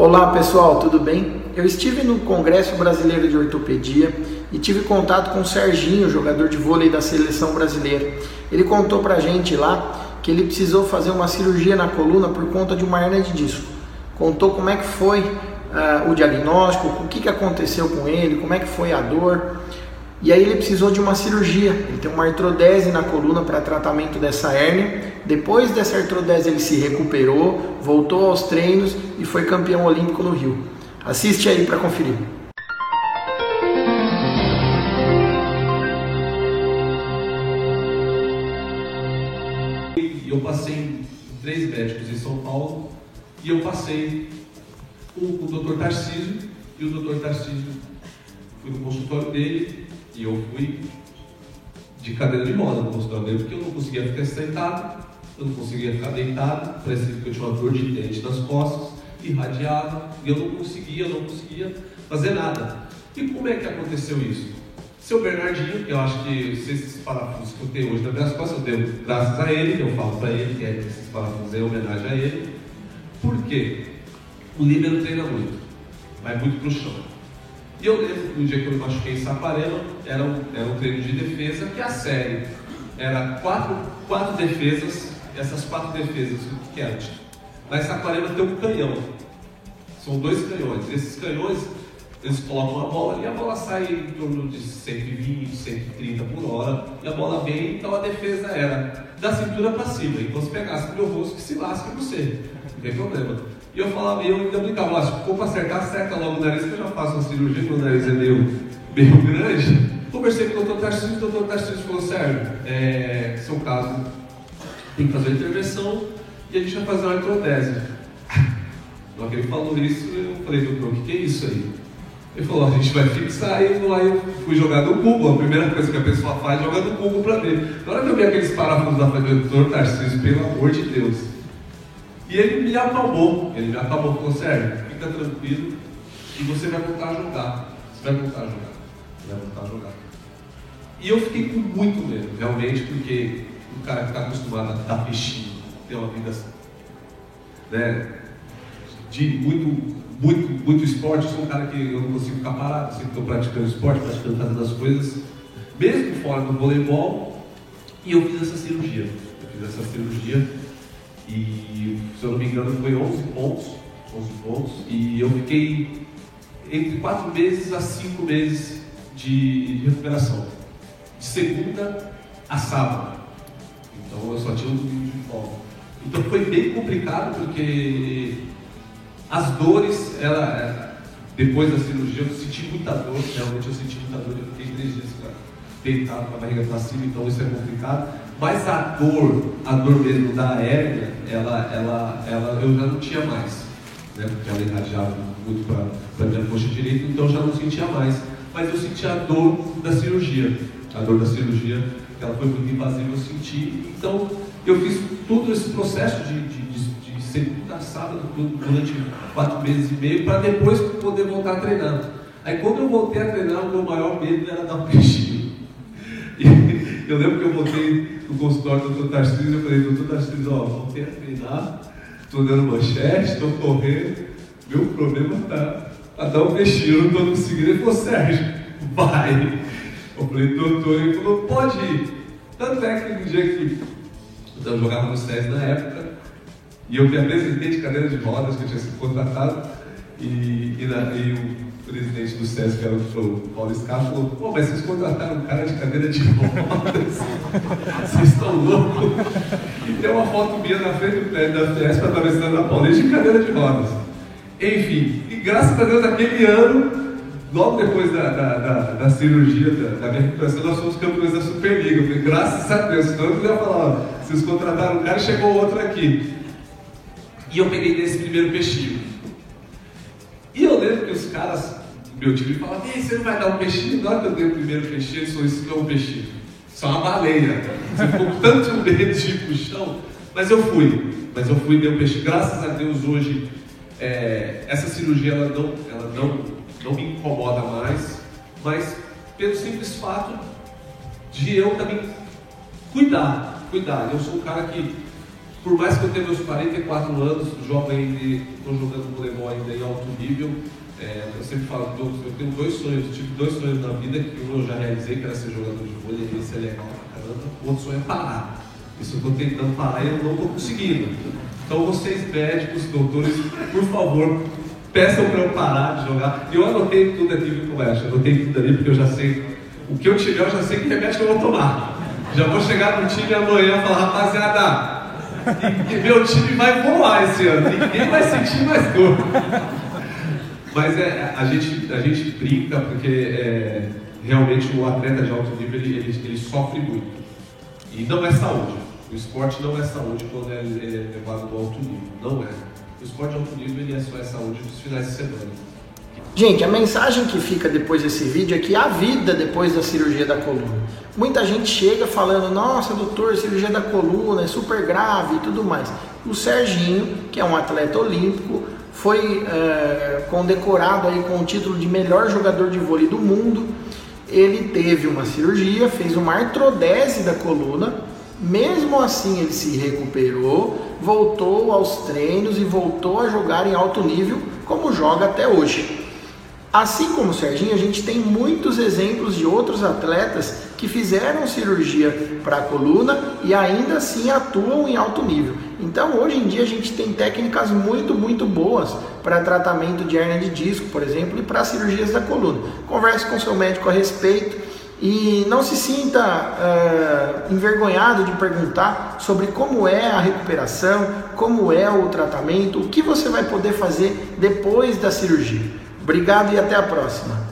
Olá pessoal, tudo bem? Eu estive no Congresso Brasileiro de Ortopedia e tive contato com o Serginho, jogador de vôlei da seleção brasileira. Ele contou pra gente lá que ele precisou fazer uma cirurgia na coluna por conta de uma hernia de disco. Contou como é que foi uh, o diagnóstico, o que, que aconteceu com ele, como é que foi a dor. E aí ele precisou de uma cirurgia. Ele tem uma artrodese na coluna para tratamento dessa hérnia. Depois dessa artrodese ele se recuperou, voltou aos treinos e foi campeão olímpico no Rio. Assiste aí para conferir. Eu passei três médicos em São Paulo e eu passei com o Dr. Tarcísio e o Dr. Tarcísio fui no consultório dele e eu fui de cadeira de roda no consultório porque eu não conseguia ficar sentado, eu não conseguia ficar deitado, parecia que eu tinha uma dor de dente nas costas, irradiava, e eu não conseguia, eu não conseguia fazer nada. E como é que aconteceu isso? Seu Bernardinho, que eu acho que esses parafusos que eu tenho hoje nas minhas costas, eu devo graças a ele, eu falo para ele que é esses parafusos é homenagem a ele. Por quê? O líbero treina muito, vai muito para o chão. E eu lembro no dia que eu me machuquei em Saparema, era um, era um treino de defesa, que a série era quatro, quatro defesas, essas quatro defesas, o que era? Na Saparema tem um canhão. São dois canhões. Esses canhões, eles colocam a bola e a bola sai em torno de 120, 130 por hora, e a bola vem, então a defesa era da cintura para cima. Então se pegasse meu rosto, que se lasque você. Não tem problema. E eu falava, eu ainda brincava lá, se for para acertar, acerta logo o nariz, que eu já faço uma cirurgia, meu nariz é meio, meio grande. Conversei com o doutor Tarcísio, o doutor Tarcísio falou, Sérgio, é, seu caso tem que fazer uma intervenção e a gente vai fazer uma artrodese. Na hora que ele falou isso, eu falei, doutor, o que, que é isso aí? Ele falou, a gente vai fixar e lá eu fui jogar no cubo. A primeira coisa que a pessoa faz é jogar no cubo para ver. Na hora que eu vi aqueles parafusos da frente do doutor Tarcísio, pelo amor de Deus, e ele me acalmou, ele me acalmou, falou, Sérgio, fica tranquilo e você vai voltar a jogar. Você vai voltar a jogar. Você vai voltar a jogar. E eu fiquei com muito medo, realmente, porque o cara que está acostumado a dar peixinho, ter uma vida né, de muito, muito, muito esporte, eu sou um cara que eu não consigo ficar parado, sempre estou praticando esporte, praticando fazendo as coisas, mesmo fora do voleibol, e eu fiz essa cirurgia. Eu fiz essa cirurgia e, se eu não me engano, foi 11 pontos. 11 pontos. E eu fiquei entre 4 meses a 5 meses de recuperação. De segunda a sábado. Então eu só tinha um domingo de folga. Então foi bem complicado porque as dores, ela, depois da cirurgia, eu senti muita dor, realmente eu senti muita dor, eu fiquei três dias deitado com a barriga para cima, então isso é complicado. Mas a dor, a dor mesmo da hérnia, ela, ela, ela, eu já não tinha mais, né? porque ela irradiava muito para a minha coxa direita, então eu já não sentia mais. Mas eu sentia a dor da cirurgia, a dor da cirurgia, que ela foi muito invasiva, eu senti. Então eu fiz todo esse processo de, de, de, de segunda a sábado durante quatro meses e meio, para depois poder voltar a treinar. Aí quando eu voltei a treinar, o meu maior medo era dar um peixinho. E eu lembro que eu voltei no consultório do doutor Tarcísio, eu falei, doutor Tarcísio, ó, voltei a treinar, estou dando manchete, estou correndo, meu problema está a dar um eu não estou conseguindo. Ele falou, Sérgio, vai. Eu falei, doutor, ele falou, pode ir. Tanto é que no dia que eu jogava no SES na época, e eu me apresentei de cadeira de rodas, que eu tinha sido contratado, e, e, na, e o presidente do SESC, era o Paulo Scar, falou: pô, mas vocês contrataram um cara de cadeira de rodas, vocês estão loucos. E tem uma foto minha na frente da Fiesp atravessando a Paulista de cadeira de rodas. Enfim, e graças a Deus, naquele ano, logo depois da, da, da, da cirurgia, da, da, minha recuperação, nós fomos campeões da Superliga. Falei, graças a Deus, senão eu ia falar: vocês contrataram um cara chegou outro aqui. E eu peguei nesse primeiro peixinho. E eu lembro que os caras meu time falava, e você não vai dar um peixinho? Na hora que eu dei o primeiro peixinho, ele é um peixinho. É uma baleia. Você ficou tanto ir pro chão. Mas eu fui. Mas eu fui e dei um peixinho. Graças a Deus hoje, é, essa cirurgia ela não, ela não, não me incomoda mais. Mas pelo simples fato de eu também cuidar. Cuidar. Eu sou um cara que por mais que eu tenha meus 44 anos, ainda, estou jogando voleibol ainda em alto nível, é, eu sempre falo eu tenho dois sonhos, tive dois sonhos na vida, que um eu já realizei, que era ser jogador de vôlei, esse é legal pra caramba, o outro sonho é parar. Isso eu estou tentando parar e eu não estou conseguindo. Então vocês médicos, doutores, por favor, peçam para eu parar de jogar. Eu anotei tudo aqui, viu, Colégio? Anotei tudo ali porque eu já sei. O que eu tiver, eu já sei que remédio que eu vou tomar. Já vou chegar no time amanhã e falar, rapaziada, e, e meu time vai voar esse ano, ninguém vai sentir mais dor. Mas é, a, gente, a gente brinca porque é, realmente o atleta de alto nível ele, ele, ele, sofre muito. E não é saúde. O esporte não é saúde quando é, é levado do alto nível. Não é. O esporte de alto nível ele é só é saúde nos finais de semana. Gente, a mensagem que fica depois desse vídeo é que a vida depois da cirurgia da coluna. Muita gente chega falando, nossa doutor, cirurgia da coluna é super grave e tudo mais. O Serginho, que é um atleta olímpico, foi é, condecorado aí com o título de melhor jogador de vôlei do mundo. Ele teve uma cirurgia, fez uma artrodese da coluna, mesmo assim ele se recuperou, voltou aos treinos e voltou a jogar em alto nível como joga até hoje. Assim como o Serginho, a gente tem muitos exemplos de outros atletas que fizeram cirurgia para a coluna e ainda assim atuam em alto nível. Então, hoje em dia, a gente tem técnicas muito, muito boas para tratamento de hernia de disco, por exemplo, e para cirurgias da coluna. Converse com seu médico a respeito e não se sinta uh, envergonhado de perguntar sobre como é a recuperação, como é o tratamento, o que você vai poder fazer depois da cirurgia. Obrigado e até a próxima.